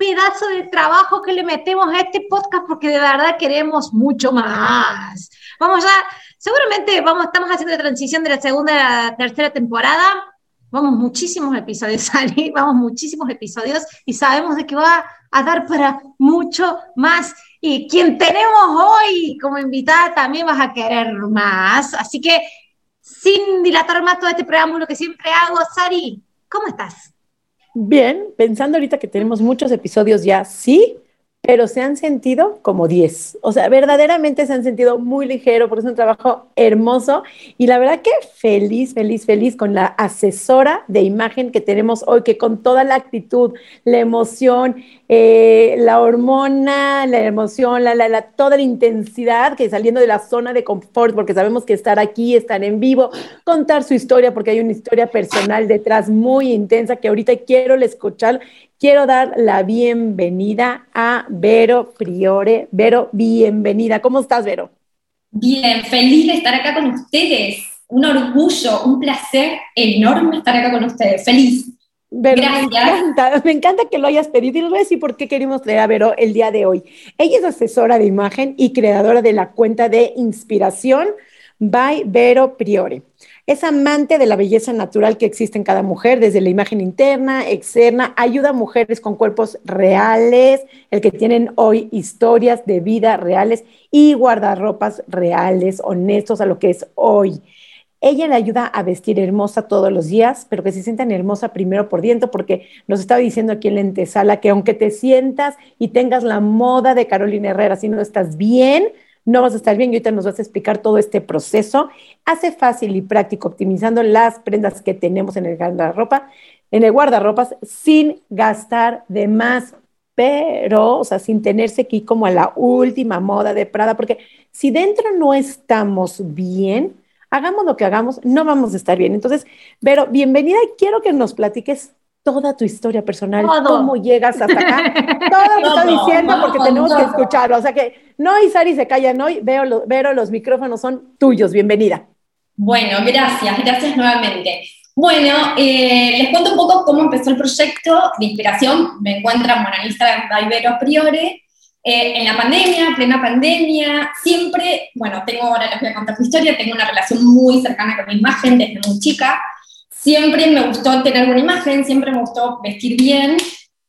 pedazo de trabajo que le metemos a este podcast porque de verdad queremos mucho más. Vamos ya, seguramente vamos, estamos haciendo la transición de la segunda a la tercera temporada. Vamos muchísimos episodios, Sally, vamos muchísimos episodios y sabemos de que va a dar para mucho más. Y quien tenemos hoy como invitada también vas a querer más. Así que sin dilatar más todo este preámbulo que siempre hago, Sari, ¿cómo estás? Bien, pensando ahorita que tenemos muchos episodios ya, sí, pero se han sentido como 10. O sea, verdaderamente se han sentido muy ligero, porque es un trabajo hermoso. Y la verdad que feliz, feliz, feliz con la asesora de imagen que tenemos hoy, que con toda la actitud, la emoción, eh, la hormona, la emoción, la, la, toda la intensidad que saliendo de la zona de confort, porque sabemos que estar aquí, estar en vivo, contar su historia, porque hay una historia personal detrás muy intensa que ahorita quiero escuchar quiero dar la bienvenida a Vero Priore. Vero, bienvenida. ¿Cómo estás, Vero? Bien, feliz de estar acá con ustedes. Un orgullo, un placer enorme estar acá con ustedes. Feliz. Gracias. Me encanta, me encanta que lo hayas pedido y les voy a decir por qué queremos traer a Vero el día de hoy. Ella es asesora de imagen y creadora de la cuenta de inspiración by Vero Priore. Es amante de la belleza natural que existe en cada mujer, desde la imagen interna, externa, ayuda a mujeres con cuerpos reales, el que tienen hoy historias de vida reales y guardarropas reales, honestos a lo que es hoy. Ella le ayuda a vestir hermosa todos los días, pero que se sientan hermosa primero por dentro, porque nos estaba diciendo aquí en la entesala que aunque te sientas y tengas la moda de Carolina Herrera, si no estás bien, no vas a estar bien y ahorita nos vas a explicar todo este proceso. Hace fácil y práctico optimizando las prendas que tenemos en el guardarropa, en el guardarropas sin gastar de más, pero, o sea, sin tenerse ir como a la última moda de Prada, porque si dentro no estamos bien, hagamos lo que hagamos, no vamos a estar bien. Entonces, pero bienvenida y quiero que nos platiques toda tu historia personal, cómo llegas hasta acá, todo lo que diciendo porque tenemos que escucharlo. O sea que no, Sari se calla, no, veo, veo los micrófonos son tuyos, bienvenida. Bueno, gracias, gracias nuevamente. Bueno, eh, les cuento un poco cómo empezó el proyecto de inspiración. Me encuentran bueno, en Instagram, Ibero Priore. Eh, en la pandemia, plena pandemia, siempre, bueno, tengo, ahora les voy a contar mi historia, tengo una relación muy cercana con mi imagen desde muy chica. Siempre me gustó tener buena imagen, siempre me gustó vestir bien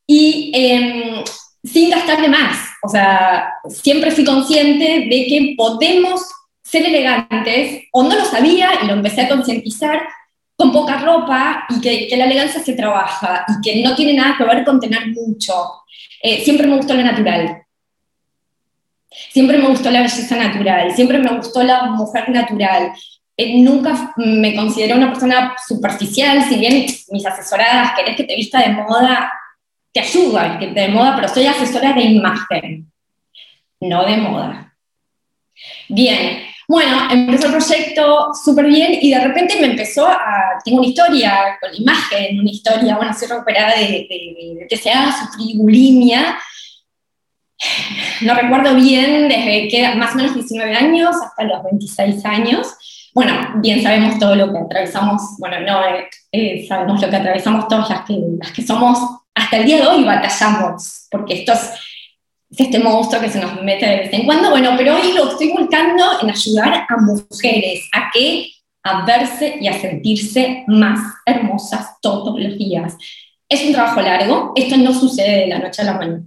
y em, sin gastar de más. O sea, siempre fui consciente de que podemos ser elegantes, o no lo sabía y lo empecé a concientizar, con poca ropa y que, la elegancia se trabaja y que no tiene nada que ver con tener mucho. Eh, siempre me gustó lo natural. Siempre me gustó la belleza natural, siempre me gustó la mujer natural. Eh, nunca me considero una persona superficial, si bien mis asesoradas, querés que te vista de moda, te ayudan, que te de moda, pero soy asesora de imagen, no de moda. Bien, bueno, empezó el proyecto súper bien y de repente me empezó a, tengo una historia con imagen, una historia, bueno, soy recuperada de, de, que se haga sufrir bulimia, no recuerdo bien, desde que más o menos 19 años hasta los 26 años, bueno, bien sabemos todo lo que atravesamos, bueno, no, eh, eh, sabemos lo que atravesamos todas las que, somos, hasta el día de hoy batallamos, porque esto es, este monstruo que se nos mete de vez en cuando, bueno, pero hoy lo estoy volcando en ayudar a mujeres a que a verse y a sentirse más hermosas todos los días. Es un trabajo largo, esto no sucede de la noche a la mañana,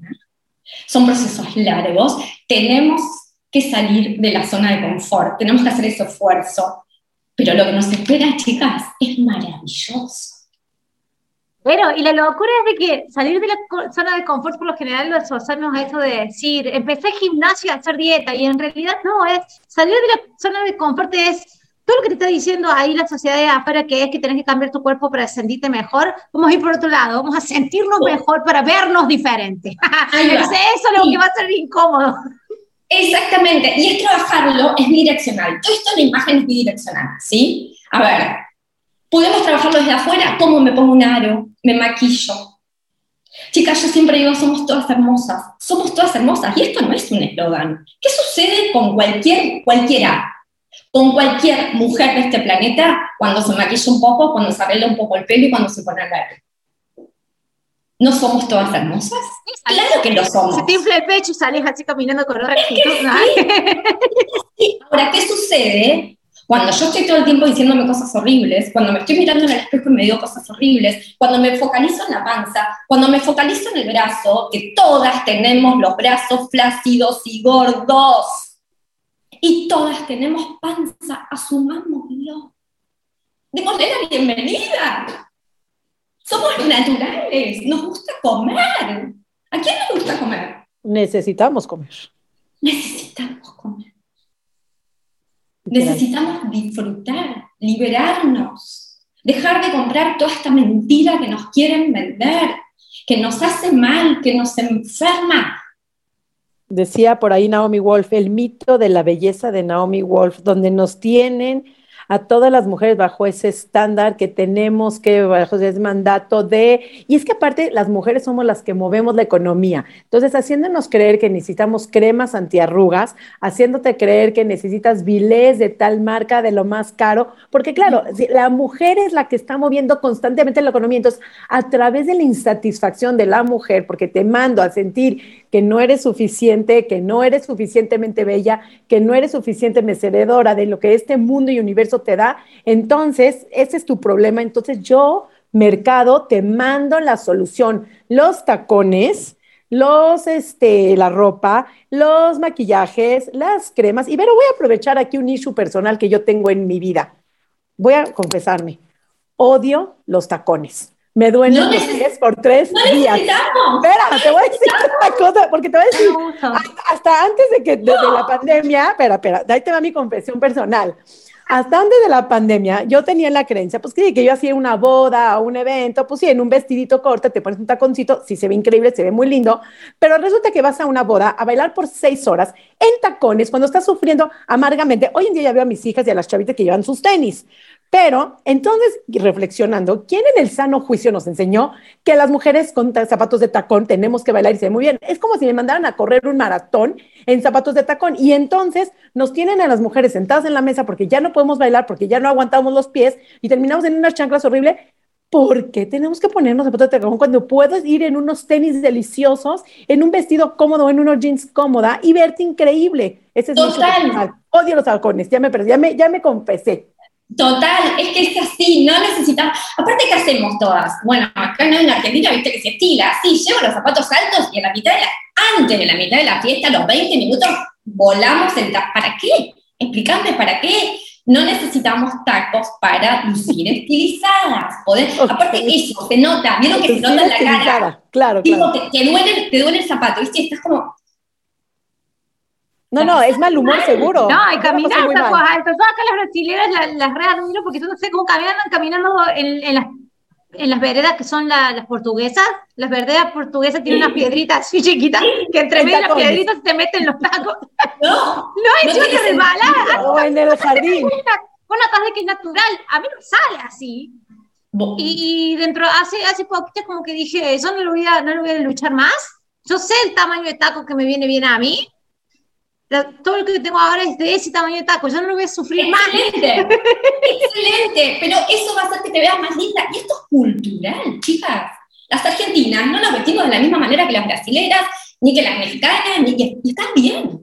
son procesos largos, tenemos que salir de la zona de confort, tenemos que hacer ese esfuerzo. Pero lo que nos espera, chicas, es maravilloso. Bueno, y la locura es de que salir de la zona de confort por lo general lo asociamos a eso de decir, empecé gimnasio a hacer dieta, y en realidad no, es salir de la zona de confort es todo lo que te está diciendo ahí la sociedad de afuera, que es que tenés que cambiar tu cuerpo para sentirte mejor, vamos a ir por otro lado, vamos a sentirnos mejor para vernos diferentes. Entonces, eso es lo que va a ser incómodo. Exactamente, y es trabajarlo, es bidireccional. Todo esto en la imagen es bidireccional, ¿sí? A ver, podemos trabajarlo desde afuera, ¿cómo me pongo un aro? Me maquillo. Chicas, yo siempre digo, somos todas hermosas, somos todas hermosas, y esto no es un eslogan. ¿Qué sucede con cualquier, cualquiera? Con cualquier mujer de este planeta cuando se maquilla un poco, cuando se arregla un poco el pelo y cuando se pone a ver. ¿No somos todas hermosas? Claro que lo somos. Se te infla el pecho y sales así caminando con otra actitud. Ahora, ¿qué sucede? Cuando yo estoy todo el tiempo diciéndome cosas horribles, cuando me estoy mirando en el espejo y me digo cosas horribles, cuando me focalizo en la panza, cuando me focalizo en el brazo, que todas tenemos los brazos flácidos y gordos, y todas tenemos panza, asumámoslo. Démosle la bienvenida. Somos naturales, nos gusta comer. ¿A quién le gusta comer? Necesitamos comer. Necesitamos comer. Necesitamos disfrutar, liberarnos, dejar de comprar toda esta mentira que nos quieren vender, que nos hace mal, que nos enferma. Decía por ahí Naomi Wolf, el mito de la belleza de Naomi Wolf, donde nos tienen a todas las mujeres bajo ese estándar que tenemos que, bajo ese mandato de, y es que aparte las mujeres somos las que movemos la economía, entonces haciéndonos creer que necesitamos cremas antiarrugas, haciéndote creer que necesitas vilés de tal marca de lo más caro, porque claro, la mujer es la que está moviendo constantemente la economía, entonces a través de la insatisfacción de la mujer, porque te mando a sentir que no eres suficiente, que no eres suficientemente bella, que no eres suficiente merecedora de lo que este mundo y universo te da, entonces ese es tu problema. Entonces yo, mercado, te mando la solución. Los tacones, los, este, la ropa, los maquillajes, las cremas. Y pero voy a aprovechar aquí un issue personal que yo tengo en mi vida. Voy a confesarme, odio los tacones. Me duelen los pies por tres días. Espera, te voy a decir una cosa, porque te voy a decir, hasta, antes de que, desde la pandemia, espera, espera, ahí te va mi confesión personal. Hasta antes de la pandemia, yo tenía la creencia, pues que, que yo hacía una boda o un evento, pues sí, en un vestidito corto, te pones un taconcito, sí se ve increíble, se ve muy lindo, pero resulta que vas a una boda a bailar por seis horas en tacones cuando estás sufriendo amargamente. Hoy en día ya veo a mis hijas y a las chavitas que llevan sus tenis, pero entonces, reflexionando, ¿quién en el sano juicio nos enseñó que las mujeres con zapatos de tacón tenemos que bailar y se ve muy bien? Es como si me mandaran a correr un maratón en zapatos de tacón y entonces nos tienen a las mujeres sentadas en la mesa porque ya no podemos bailar, porque ya no aguantamos los pies y terminamos en unas chanclas horribles. ¿Por qué tenemos que ponernos zapatos de tacón cuando puedes ir en unos tenis deliciosos, en un vestido cómodo, en unos jeans cómoda y verte increíble? Ese es Total. Odio los tacones, ya me perdí, ya me, ya me confesé. Total, es que es así, no necesitamos. Aparte, ¿qué hacemos todas? Bueno, acá en Argentina, viste que se estila, sí, llevo los zapatos altos y en la mitad de la, antes de la mitad de la fiesta, los 20 minutos, volamos el ¿Para qué? Explícame para qué. No necesitamos tacos para lucir estilizadas. Aparte, eso se nota, vieron que se nota en la cara. Claro, claro. Te, duele, te duele el zapato, ¿viste? Estás como, no, no, es mal humor seguro. No, y caminar tacos altos. Todas acá las brasileñas las, las re porque yo no sé cómo caminan, caminando en, en, las, en las veredas que son las portuguesas. Las veredas portuguesas tienen unas piedritas así chiquitas que entre medio las piedritas te meten los tacos. No, no es no de resbalar. O en el jardín. Una, cosa que es natural. A mí no sale así. Y, dentro, hace, hace poquito como que dije, yo no lo, voy a, no lo voy a luchar más. Yo sé el tamaño de taco que me viene bien a mí todo lo que tengo ahora es de ese tamaño de taco, yo no lo voy a sufrir excelente, más. Excelente, pero eso va a hacer que te veas más linda. Y esto es cultural, chicas. Las argentinas no nos vestimos de la misma manera que las brasileras, ni que las mexicanas, ni que... Y está bien,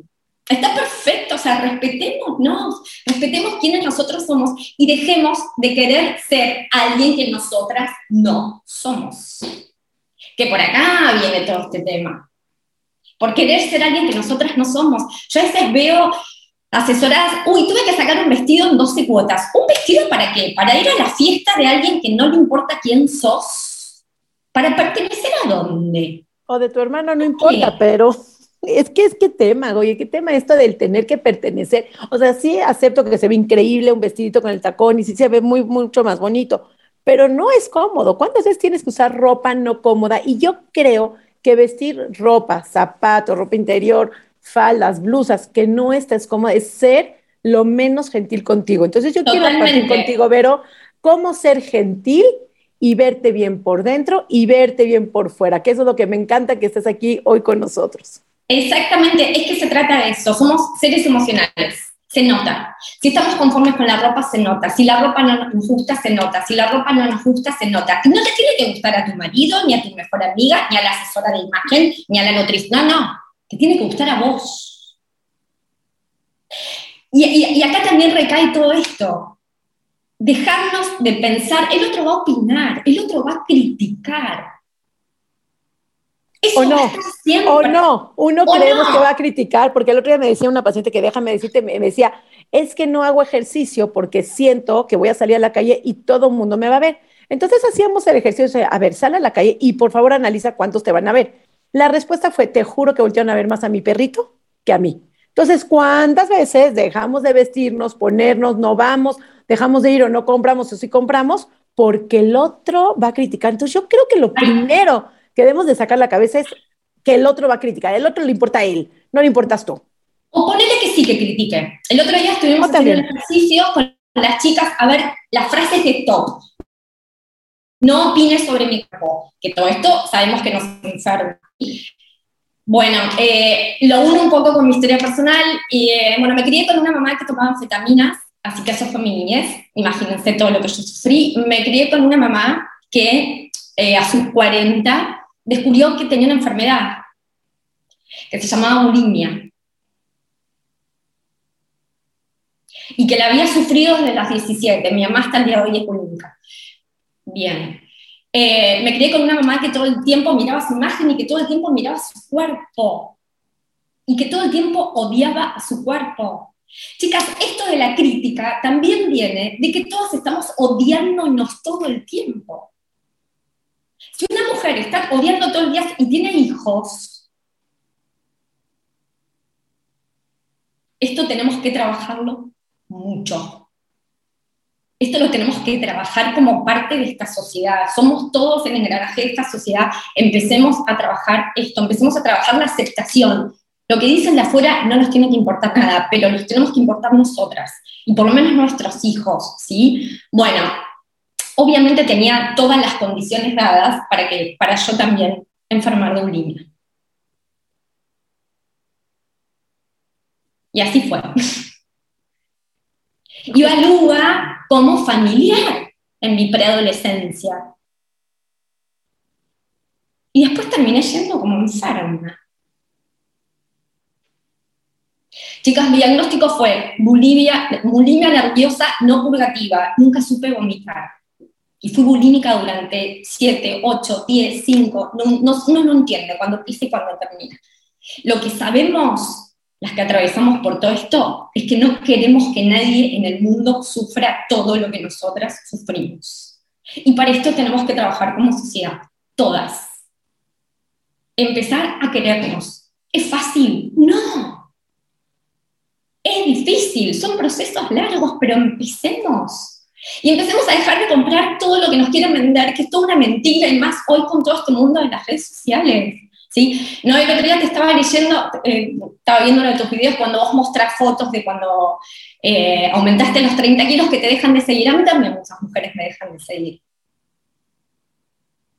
está perfecto, o sea, respetémonos, respetemos quiénes nosotros somos y dejemos de querer ser alguien que nosotras no somos. Que por acá viene todo este tema por querer ser alguien que nosotras no somos. Yo a veces veo asesoradas, uy, tuve que sacar un vestido en 12 cuotas. ¿Un vestido para qué? ¿Para ir a la fiesta de alguien que no le importa quién sos? ¿Para pertenecer a dónde? O de tu hermano, no importa, pero... Es que es que tema, oye, qué tema esto del tener que pertenecer. O sea, sí acepto que se ve increíble un vestidito con el tacón y sí se ve muy, mucho más bonito, pero no es cómodo. ¿Cuántas veces tienes que usar ropa no cómoda? Y yo creo que vestir ropa, zapatos, ropa interior, faldas, blusas, que no estés cómoda, es ser lo menos gentil contigo. Entonces yo quiero compartir contigo, Vero, cómo ser gentil y verte bien por dentro y verte bien por fuera, que eso es lo que me encanta que estés aquí hoy con nosotros. Exactamente, es que se trata de eso, somos seres emocionales, se nota. Si estamos conformes con la ropa, se nota. Si la ropa no nos gusta, se nota. Si la ropa no nos gusta, se nota. No te tiene que gustar a tu marido, ni a tu mejor amiga, ni a la asesora de imagen, ni a la nutrición. No, no, te tiene que gustar a vos. Y, y acá también recae todo esto. Dejarnos de pensar, el otro va a opinar, el otro va a criticar, o no, o no, uno creemos que va a criticar, porque el otro día me decía una paciente que déjame decirte, me decía, es que no hago ejercicio porque siento que voy a salir a la calle y todo el mundo me va a ver. Entonces hacíamos el ejercicio, a ver, sal a la calle y por favor analiza cuántos te van a ver. La respuesta fue, te juro que voltearon a ver más a mi perrito que a mí. Entonces, ¿cuántas veces dejamos de vestirnos, ponernos, no vamos, dejamos de ir o no compramos o sí compramos? Porque el otro va a criticar. Entonces, yo creo que lo primero que debemos de sacar la cabeza es que el otro va a criticar, el otro le importa a él, no le importas tú. O ponele que sí que critique. El otro día estuvimos haciendo un ejercicio con las chicas a ver las frases de top. No opines sobre mi cuerpo, que todo esto sabemos que nos enferma. Bueno, eh, lo uno un poco con mi historia personal. Y, eh, bueno, me crié con una mamá que tomaba anfetaminas, así que eso fue mi niñez. Imagínense todo lo que yo sufrí. Me crié con una mamá que eh, a sus 40 descubrió que tenía una enfermedad que se llamaba bulimia y que la había sufrido desde las 17. Mi mamá hasta el día de hoy es bulímica. Bien. Eh, me crié con una mamá que todo el tiempo miraba su imagen y que todo el tiempo miraba su cuerpo y que todo el tiempo odiaba a su cuerpo. Chicas, esto de la crítica también viene de que todos estamos odiándonos todo el tiempo. Si una mujer está odiando todo el día y tiene hijos, esto tenemos que trabajarlo mucho. Esto lo tenemos que trabajar como parte de esta sociedad. Somos todos el engranaje de esta sociedad. Empecemos a trabajar esto, empecemos a trabajar la aceptación. Lo que dicen de afuera no nos tiene que importar nada, pero nos tenemos que importar nosotras y por lo menos nuestros hijos, ¿sí? Bueno, obviamente tenía todas las condiciones dadas para, que, para yo también enfermar de bulimia. Y así fue. Yo evalúa como familiar en mi preadolescencia. Y después terminé yendo como enferma. Chicas, mi diagnóstico fue bulimia, bulimia nerviosa no purgativa. Nunca supe vomitar y fui bulímica durante 7, 8, 10, 5, no, no, no entiende cuando empieza y cuando termina. Lo que sabemos, las que atravesamos por todo esto, es que no queremos que nadie en el mundo sufra todo lo que nosotras sufrimos. Y para esto tenemos que trabajar como sociedad, todas. Empezar a querernos. ¿Es fácil? No. Es difícil, son procesos largos, pero empecemos. Y empecemos a dejar de comprar todo lo que nos quieren vender, que es toda una mentira, y más hoy con todo este mundo de las redes sociales. ¿sí? No, el otro día te estaba leyendo, eh, estaba viendo uno de tus videos cuando vos mostrás fotos de cuando eh, aumentaste los 30 kilos que te dejan de seguir. A mí también muchas mujeres me dejan de seguir.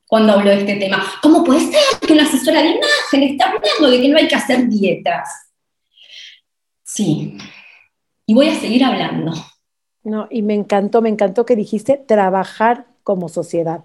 Cuando hablo de este tema, ¿cómo puede ser que una asesora de imagen está hablando de que no hay que hacer dietas? Sí, y voy a seguir hablando. No, y me encantó, me encantó que dijiste trabajar como sociedad,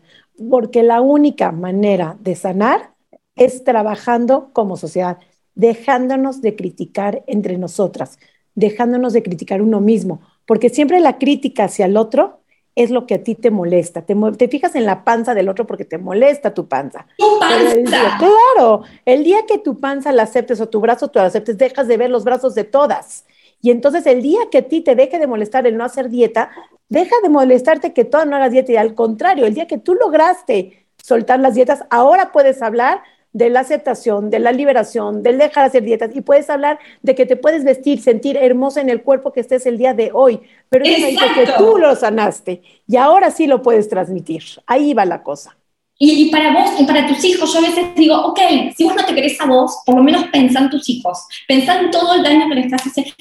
porque la única manera de sanar es trabajando como sociedad, dejándonos de criticar entre nosotras, dejándonos de criticar uno mismo, porque siempre la crítica hacia el otro es lo que a ti te molesta. Te, te fijas en la panza del otro porque te molesta tu panza. ¡Tu panza! claro, el día que tu panza la aceptes o tu brazo tú la aceptes, dejas de ver los brazos de todas. Y entonces el día que a ti te deje de molestar el no hacer dieta, deja de molestarte que tú no hagas dieta y al contrario, el día que tú lograste soltar las dietas, ahora puedes hablar de la aceptación, de la liberación, del dejar hacer dietas y puedes hablar de que te puedes vestir, sentir hermosa en el cuerpo que estés el día de hoy, pero es que tú lo sanaste y ahora sí lo puedes transmitir. Ahí va la cosa. Y, para vos y para tus hijos, yo a veces digo, ok, si vos no te querés a vos, por lo menos pensá en tus hijos, pensá en todo el daño que le estás haciendo.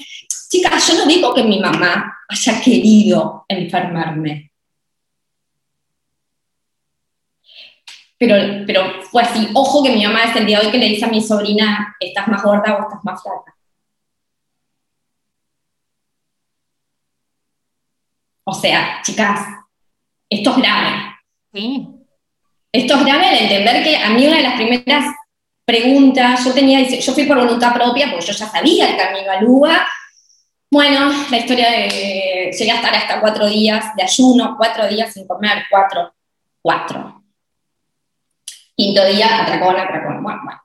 Chicas, yo no digo que mi mamá haya querido enfermarme, pero, pero fue así. Ojo que mi mamá es el día de hoy que le dice a mi sobrina, estás más gorda o estás más flaca. O sea, chicas, esto es grave. Sí. Esto es grave al entender que a mí una de las primeras preguntas, yo tenía, yo fui por voluntad propia, porque yo ya sabía el camino a Luga. Bueno, la historia de, llegué a estar hasta cuatro días de ayuno, cuatro días sin comer, cuatro, cuatro. Quinto día, atracón, atracón. Bueno, bueno,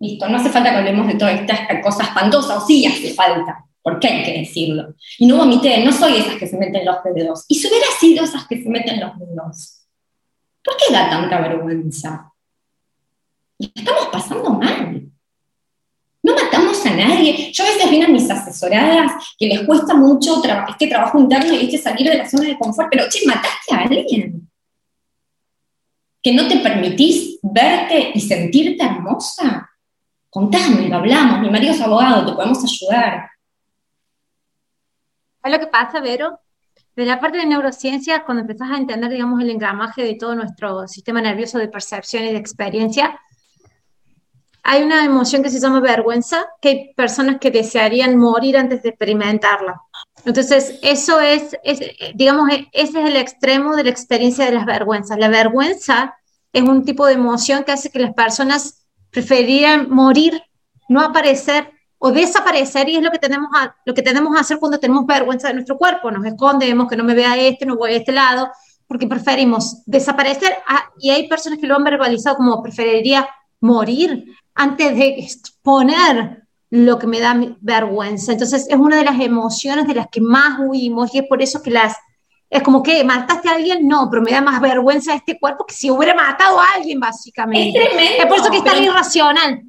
listo, no hace falta que hablemos de todas estas cosas espantosas, o sí hace falta, porque hay que decirlo. Y no vomité, no soy esas que se meten los dedos. Y si hubiera sido esas que se meten los dedos, ¿por qué da tanta vergüenza? Estamos pasando mal. No matamos a nadie. Yo a veces vienen mis asesoradas que les cuesta mucho este trabajo interno y este salir de la zona de confort, pero che, mataste a alguien que no te permitís verte y sentirte hermosa? Contame, lo hablamos, mi marido es abogado, te podemos ayudar. ¿Sabes lo que pasa, Vero? De la parte de neurociencia, cuando empezás a entender, digamos, el engramaje de todo nuestro sistema nervioso de percepción y de experiencia, hay una emoción que se llama vergüenza, que hay personas que desearían morir antes de experimentarla. Entonces, eso es, digamos, ese es el extremo de la experiencia de las vergüenzas. La vergüenza es un tipo de emoción que hace que las personas preferirían morir, no aparecer o desaparecer, y es lo que tenemos a, lo que tenemos que hacer cuando tenemos vergüenza de nuestro cuerpo. Nos escondemos, que no me vea este, no voy a este lado, porque preferimos desaparecer. Ah, y hay personas que lo han verbalizado como preferiría morir antes de exponer lo que me da vergüenza. Entonces es una de las emociones de las que más huimos y es por eso que las... Es como que mataste a alguien, no, pero me da más vergüenza este cuerpo que si hubiera matado a alguien, básicamente. Es tremendo. Es por eso que es tan irracional.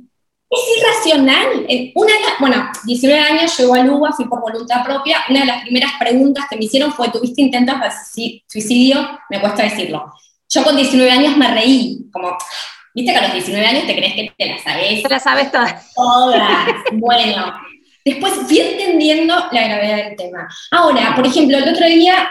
Es irracional. Una, bueno, 19 años llegó a Luba, fui por voluntad propia. Una de las primeras preguntas que me hicieron fue, ¿tuviste intentos de suicidio? Me cuesta decirlo. Yo con 19 años me reí, como, Viste que a los 19 años te crees que te las sabes. Te las sabes todas. Todas. bueno. Después fui entendiendo la gravedad del tema. Ahora, por ejemplo, el otro día,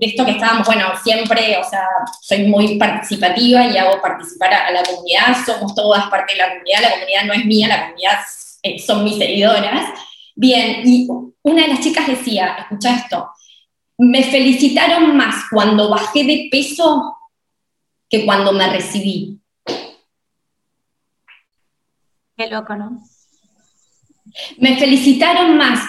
esto que estábamos, bueno, siempre, o sea, soy muy participativa y hago participar a, la comunidad, somos todas parte de la comunidad, la comunidad no es mía, la comunidad eh, son mis seguidoras. Bien, y una de las chicas decía, escucha esto, me felicitaron más cuando bajé de peso que cuando me recibí. Qué loco, ¿no? Me felicitaron más,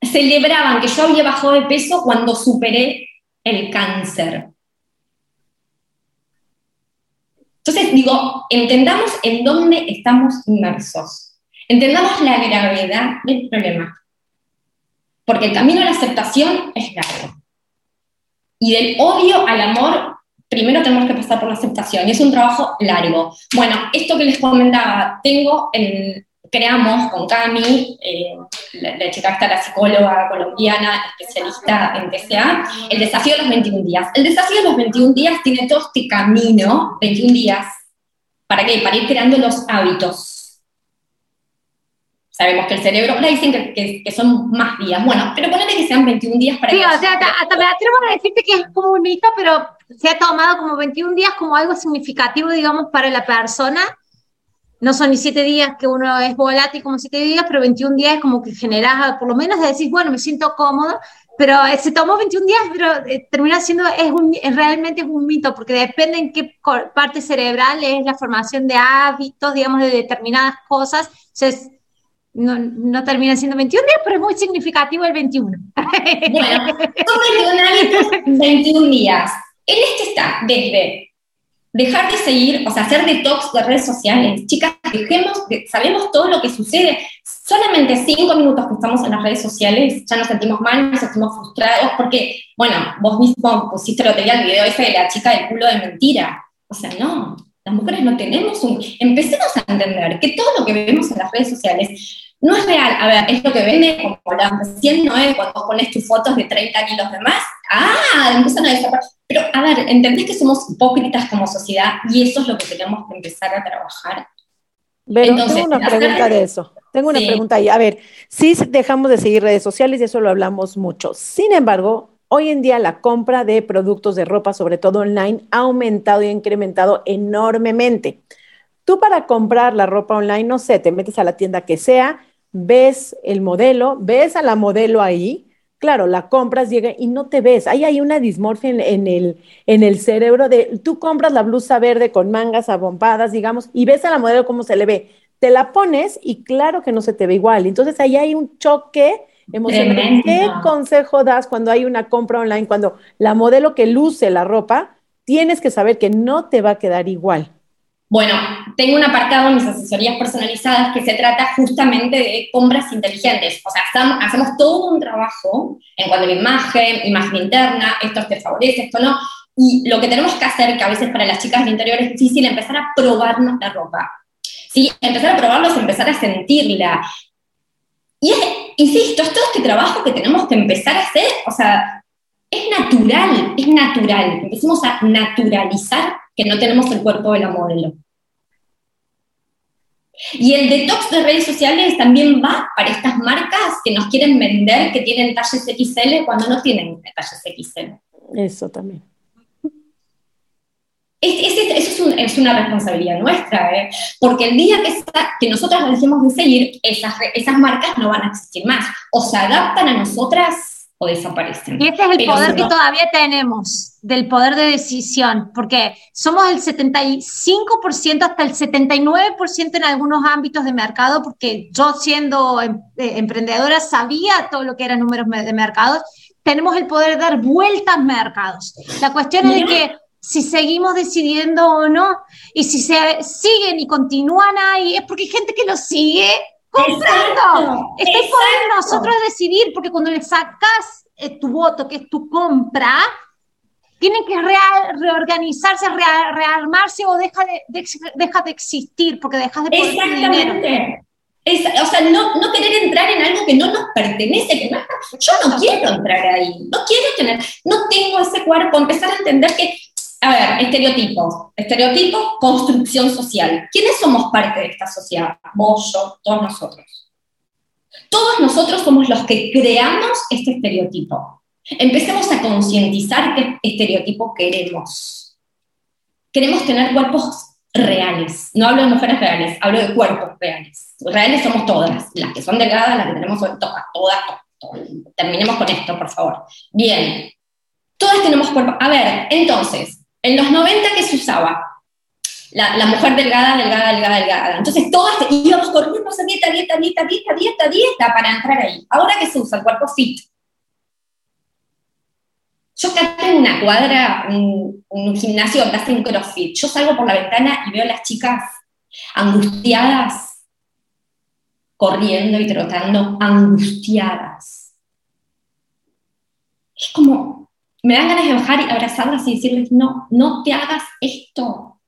celebraban que yo había bajado de peso cuando superé el cáncer. Entonces, digo, entendamos en dónde estamos inmersos. Entendamos la gravedad del problema. Porque el camino a la aceptación es largo. Y del odio al amor primero tenemos que pasar por la aceptación y es un trabajo largo. Bueno, esto que les comentaba, tengo en, creamos con Cami, eh, la, chica está la psicóloga colombiana, especialista en TCA, el desafío de los 21 días. El desafío de los 21 días tiene todo este camino, 21 días, ¿para qué? Para ir creando los hábitos. Sabemos que el cerebro, ahora dicen que, que, son más días, bueno, pero ponete que sean 21 días para... Sí, o sea, hasta, me atrevo a decirte que es como un mito, pero se ha tomado como 21 días como algo significativo, digamos, para la persona. No son ni 7 días que uno es volátil como 7 días, pero 21 días es como que generas, por lo menos de decir, bueno, me siento cómodo, pero eh, se tomó 21 días, pero eh, termina siendo, es, un, realmente es un mito, porque depende en qué parte cerebral es la formación de hábitos, digamos, de determinadas cosas. Entonces, no, no, termina siendo 21 días, pero es muy significativo el 21. Bueno, son 21 21 días. En este está desde dejar de seguir, o sea, hacer detox de redes sociales. Chicas, dejemos, sabemos todo lo que sucede. Solamente cinco minutos que estamos en las redes sociales, ya nos sentimos mal, nos sentimos frustrados, porque, bueno, vos mismo pusiste el otro día el video ese de la chica del culo de mentira. O sea, no. Las mujeres no tenemos un... Empecemos a entender que todo lo que vemos en las redes sociales no es real. A ver, es lo que vende, como hablábamos recién, ¿no? Cuando pones tus fotos de 30 kilos de más, ¡ah! Empiezan a desaparecer. Pero, a ver, entendés que somos hipócritas como sociedad y eso es lo que tenemos que empezar a trabajar. Pero tengo una pregunta de eso. Tengo una pregunta ahí. A ver, sí dejamos de seguir redes sociales y eso lo hablamos mucho. Sin embargo, hoy en día la compra de productos de ropa, sobre todo online, ha aumentado y ha incrementado enormemente. Tú para comprar la ropa online, no sé, te metes a la tienda que sea, ves el modelo, ves a la modelo ahí, claro, la compras, llega y no te ves. Ahí hay una dismorfia en, el, en el cerebro de, tú compras la blusa verde con mangas abompadas, digamos, y ves a la modelo cómo se le ve. Te la pones y claro que no se te ve igual. Entonces ahí hay un choque emocional. ¿Qué consejo das cuando hay una compra online? Cuando la modelo que luce la ropa, tienes que saber que no te va a quedar igual. Bueno, tengo un apartado en mis asesorías personalizadas que se trata justamente de compras inteligentes. O sea, hacemos todo un trabajo en cuanto a la imagen, imagen interna, esto te favorece, esto no. Y lo que tenemos que hacer, que a veces para las chicas del interior es difícil, empezar a probarnos la ropa. ¿Sí? Empezar a probarlos, empezar a sentirla. Y es, insisto, es todo este trabajo que tenemos que empezar a hacer. O sea, es natural, es natural. Empecemos a naturalizar que no tenemos el cuerpo de la modelo. Y el detox de redes sociales también va para estas marcas que nos quieren vender que tienen talles XL cuando no tienen talles XL. Eso también. eso es, una responsabilidad nuestra, ¿eh? porque el día que, que nosotras dejemos de seguir, esas, esas marcas no van a existir más. O se adaptan a nosotras o desaparecen. Y este es el poder que todavía tenemos, del poder de decisión, porque somos el 75% hasta el 79% en algunos ámbitos de mercado, porque yo siendo em, eh, emprendedora sabía todo lo que eran números de mercados, tenemos el poder de dar vueltas mercados. La cuestión es de que si seguimos decidiendo o no, y si se siguen y continúan ahí, es porque hay gente que lo sigue comprando. Está en poder nosotros decidir, porque cuando le sacas eh, tu voto, que es tu compra, tienen que reorganizarse, rearmarse o deja de, deja de existir porque dejas de poner dinero. o sea, no, no, querer entrar en algo que no nos pertenece, que no, yo no quiero entrar ahí, no quiero tener, no tengo ese cuerpo, empezar a entender que a ver, estereotipos. Estereotipos, construcción social. ¿Quiénes somos parte de esta sociedad? Vos, yo, todos nosotros. Todos nosotros somos los que creamos este estereotipo. Empecemos a concientizar qué estereotipo queremos. Queremos tener cuerpos reales. No hablo de mujeres reales, hablo de cuerpos reales. Reales somos todas, las que son delgadas, las que tenemos todas, todas, todas. Terminemos con esto, por favor. Bien, todas tenemos cuerpos. A ver, entonces, en los 90, ¿qué se usaba? La, mujer delgada, delgada, delgada, delgada. Entonces todas íbamos corriendo a dieta, dieta, dieta, dieta, dieta, dieta para entrar ahí. Ahora ¿qué se usa el cuerpo fit. Yo acá tengo una cuadra, un, gimnasio donde hacen crossfit. Yo salgo por la ventana y veo a las chicas angustiadas, corriendo y trotando, angustiadas. Es como, me dan ganas de bajar y abrazarlas y decirles, no, no te hagas esto.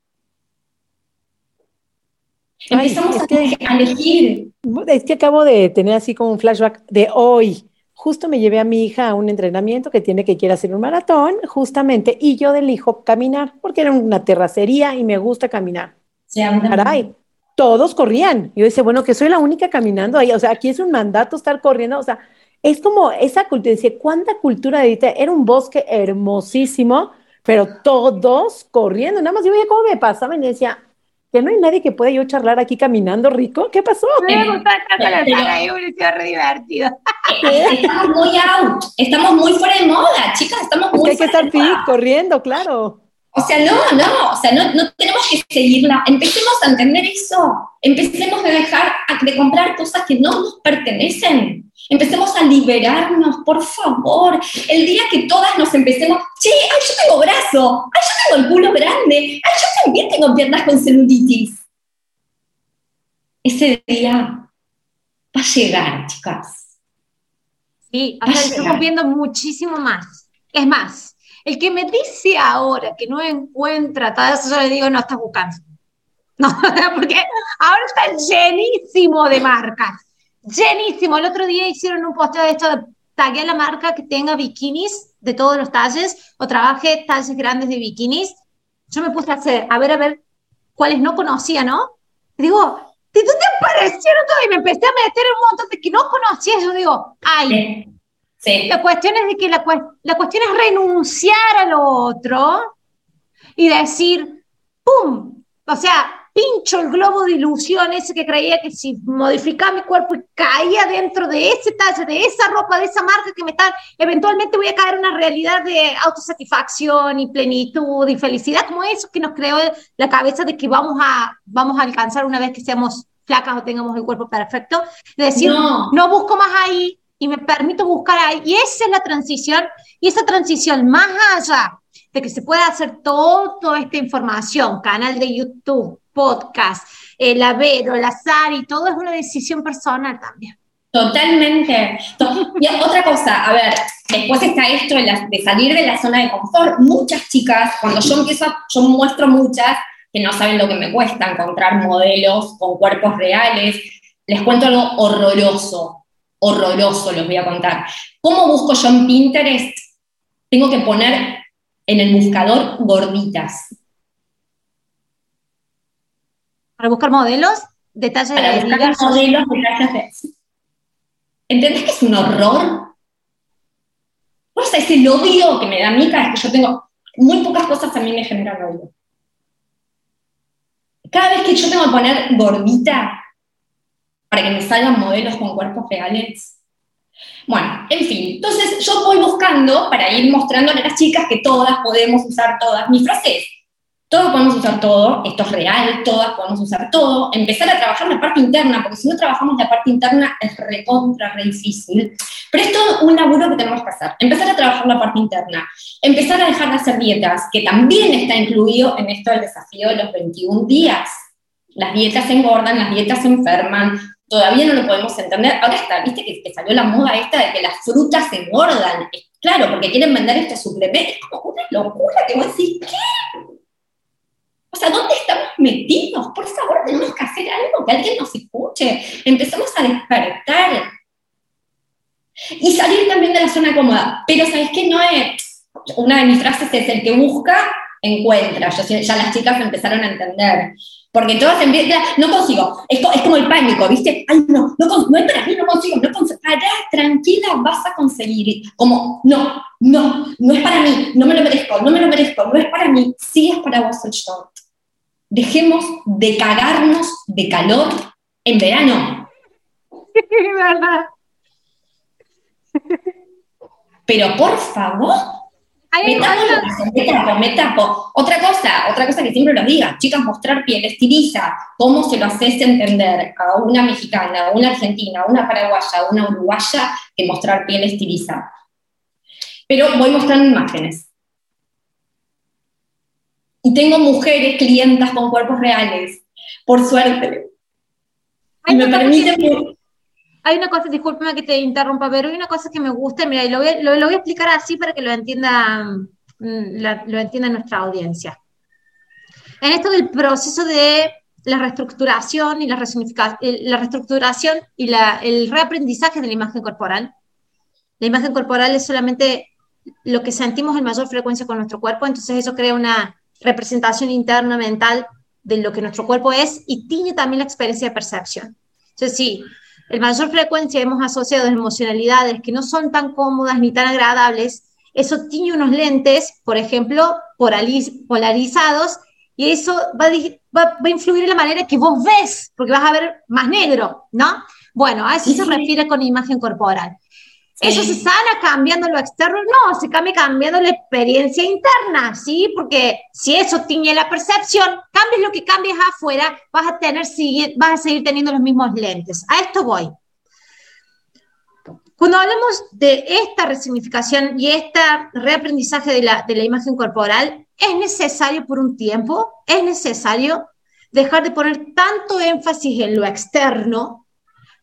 Empezamos a, elegir. Es que acabo de tener así como un flashback de hoy. Justo me llevé a mi hija a un entrenamiento que tiene que quiere hacer un maratón, justamente, y yo elijo caminar, porque era una terracería y me gusta caminar. Sí, Caray, todos corrían. Yo decía, bueno, que soy la única caminando ahí. O sea, aquí es un mandato estar corriendo. O sea, es como esa cultura, dice, ¿cuánta cultura de Era un bosque hermosísimo, pero todos corriendo, nada más yo veía cómo me pasaba y decía, que no hay nadie que pueda yo charlar aquí caminando rico, ¿qué pasó? Me gusta estar con divertido. Estamos muy out, estamos muy fuera de moda, chicas, estamos muy es que hay que estar corriendo, claro. O sea, no, no, o sea, no, no, tenemos que seguirla. Empecemos a entender eso. Empecemos a dejar de comprar cosas que no nos pertenecen. Empecemos a liberarnos, por favor. El día que todas nos empecemos, che, ay, yo tengo brazo, ay, yo tengo el culo grande, ay, yo también tengo piernas con celulitis. Ese día va a llegar, chicas. Sí, ahora estamos viendo muchísimo más. Es más, El que me dice ahora que no encuentra todo eso, yo le digo, no estás buscando. No, porque ahora está llenísimo de marcas. Llenísimo. El otro día hicieron un posteo de esto, tagué a la marca que tenga bikinis de todos los talles o trabaje talles grandes de bikinis. Yo me puse a hacer, a ver, a ver, cuáles no conocía, ¿no? Y digo, ¿de dónde aparecieron todos? Y me empecé a meter en un montón de que no conocía. Yo digo, ay, sí. la cuestión es de que la, la cuestión es renunciar a lo otro y decir, ¡pum! O sea, pincho el globo de ilusión ese que creía que si modificaba mi cuerpo y caía dentro de ese talle, de esa ropa, de esa marca que me está, eventualmente voy a caer en una realidad de autosatisfacción y plenitud y felicidad, como eso que nos creó la cabeza de que vamos a, vamos a alcanzar una vez que seamos flacas o tengamos el cuerpo perfecto. De decir, no, no busco más ahí y me permito buscar ahí. Y esa es la transición, y esa transición más allá de que se pueda hacer toda esta información, canal de YouTube, podcast, el haber o el azar y todo es una decisión personal también. Totalmente. Y otra cosa, a ver, después está esto de, salir de la zona de confort. Muchas chicas, cuando yo empiezo, yo muestro muchas que no saben lo que me cuesta encontrar modelos con cuerpos reales. Les cuento algo horroroso, horroroso les voy a contar. ¿Cómo busco yo en Pinterest? Tengo que poner en el buscador gorditas. Para buscar modelos, detalles Para de buscar modelos, detalles de... ¿Entendés que es un horror? ¿Vos sabés el odio que me da a mí cada vez que yo tengo... Muy pocas cosas a mí me generan odio. Cada vez que yo tengo que poner gordita para que me salgan modelos con cuerpos reales. Bueno, en fin, entonces yo voy buscando para ir mostrándole a las chicas que todas podemos usar todas. Mi frase es, todos podemos usar todo, esto es real, todas podemos usar todo, empezar a trabajar la parte interna, porque si no trabajamos la parte interna es recontra, re difícil, pero es todo un laburo que tenemos que hacer, empezar a trabajar la parte interna, empezar a dejar de hacer dietas, que también está incluido en esto del desafío de los 21 días. Las dietas engordan, las dietas enferman, todavía no lo podemos entender. Ahora está, viste que, salió la moda esta de que las frutas engordan. Claro, porque quieren vender este suplemento. Es como una locura que vos decís, ¿qué? O sea, ¿dónde estamos metidos? Por favor, tenemos que hacer algo, que alguien nos escuche. Empezamos a despertar. Y salir también de la zona cómoda. Pero, ¿sabes qué? No es. Una de mis frases es: el que busca, encuentra. ya las chicas empezaron a entender. Porque todas empiezan, no consigo, es, como el pánico, ¿viste? Ay, no, no, no es para mí, no consigo, no consigo. Pará, tranquila, vas a conseguir. Como, no, no, no es para mí, no me lo merezco, no me lo merezco, no es para mí, sí es para vos el short. Dejemos de cagarnos de calor en verano. ¿Verdad? Pero por favor, me tapo, me tapo. Otra cosa, otra cosa que siempre lo diga, chicas, mostrar piel, estiliza. ¿Cómo se lo haces entender a una mexicana, a una argentina, a una paraguaya, a una uruguaya que mostrar piel estiliza? Pero voy mostrando imágenes. Y tengo mujeres, clientas con cuerpos reales, por suerte. y me permiten... Hay una cosa, discúlpeme que te interrumpa, pero hay una cosa que me gusta, mira, y lo voy, lo, voy a explicar así para que lo entienda, mm, lo entienda nuestra audiencia. En esto del proceso de la reestructuración y la, la reestructuración y la, el reaprendizaje de la imagen corporal. La imagen corporal es solamente lo que sentimos en mayor frecuencia con nuestro cuerpo, entonces eso crea una representación interna mental de lo que nuestro cuerpo es y tiene también la experiencia de percepción. Entonces, sí, el mayor frecuencia hemos asociado emocionalidades que no son tan cómodas ni tan agradables, eso tiene unos lentes, por ejemplo, polarizados, y eso va a, influir en la manera que vos ves, porque vas a ver más negro, ¿no? Bueno, a eso se refiere con imagen corporal. ¿Eso se sana cambiando lo externo? No, se cambia cambiando la experiencia interna, ¿sí? Porque si eso tiene la percepción, cambies lo que cambies afuera, vas a, tener, vas a seguir teniendo los mismos lentes. A esto voy. Cuando hablamos de esta resignificación y este reaprendizaje de la, de la imagen corporal, es necesario por un tiempo, es necesario dejar de poner tanto énfasis en lo externo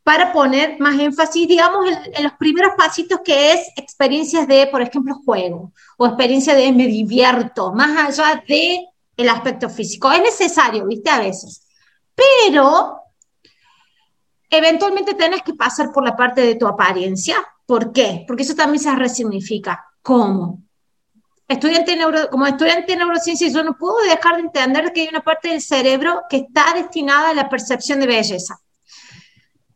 para poner más énfasis, digamos, en, los primeros pasitos que es experiencias de, por ejemplo, juego o experiencia de me divierto, más allá de el aspecto físico. Es necesario, viste, a veces. Pero eventualmente tenés que pasar por la parte de tu apariencia. ¿Por qué? Porque eso también se resignifica. ¿Cómo? Estudiante neuro, como estudiante de neurociencia, yo no puedo dejar de entender que hay una parte del cerebro que está destinada a la percepción de belleza.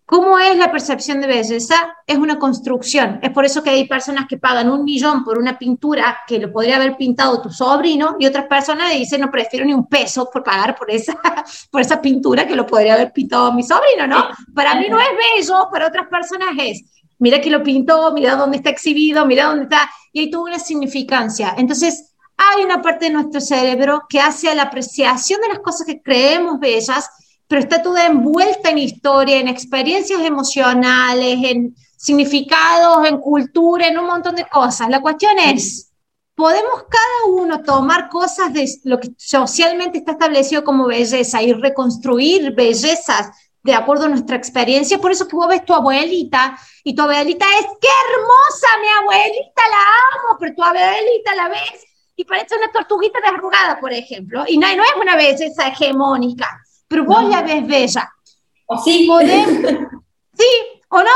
¿Cómo es la percepción de belleza? Es una construcción. Es por eso que hay personas que pagan un millón por una pintura que lo podría haber pintado tu sobrino y otras personas dicen, no prefiero ni un peso por pagar por esa, por esa pintura que lo podría haber pintado mi sobrino, ¿no? Para mí no es bello, para otras personas es. Mira que lo pintó, mira dónde está exhibido, mira dónde está. Y hay toda una significancia. Entonces, hay una parte de nuestro cerebro que hace a la apreciación de las cosas que creemos bellas pero está toda envuelta en historia, en experiencias emocionales, en significados, en cultura, en un montón de cosas. La cuestión es, ¿podemos cada uno tomar cosas de lo que socialmente está establecido como belleza y reconstruir bellezas de acuerdo a nuestra experiencia? Por eso que vos ves tu abuelita y tu abuelita es, qué hermosa mi abuelita, la amo, pero tu abuelita la ves y parece una tortuguita desarrugada, por ejemplo, y no, no es una belleza hegemónica pero vos la ves bella. Sí. sí, o no,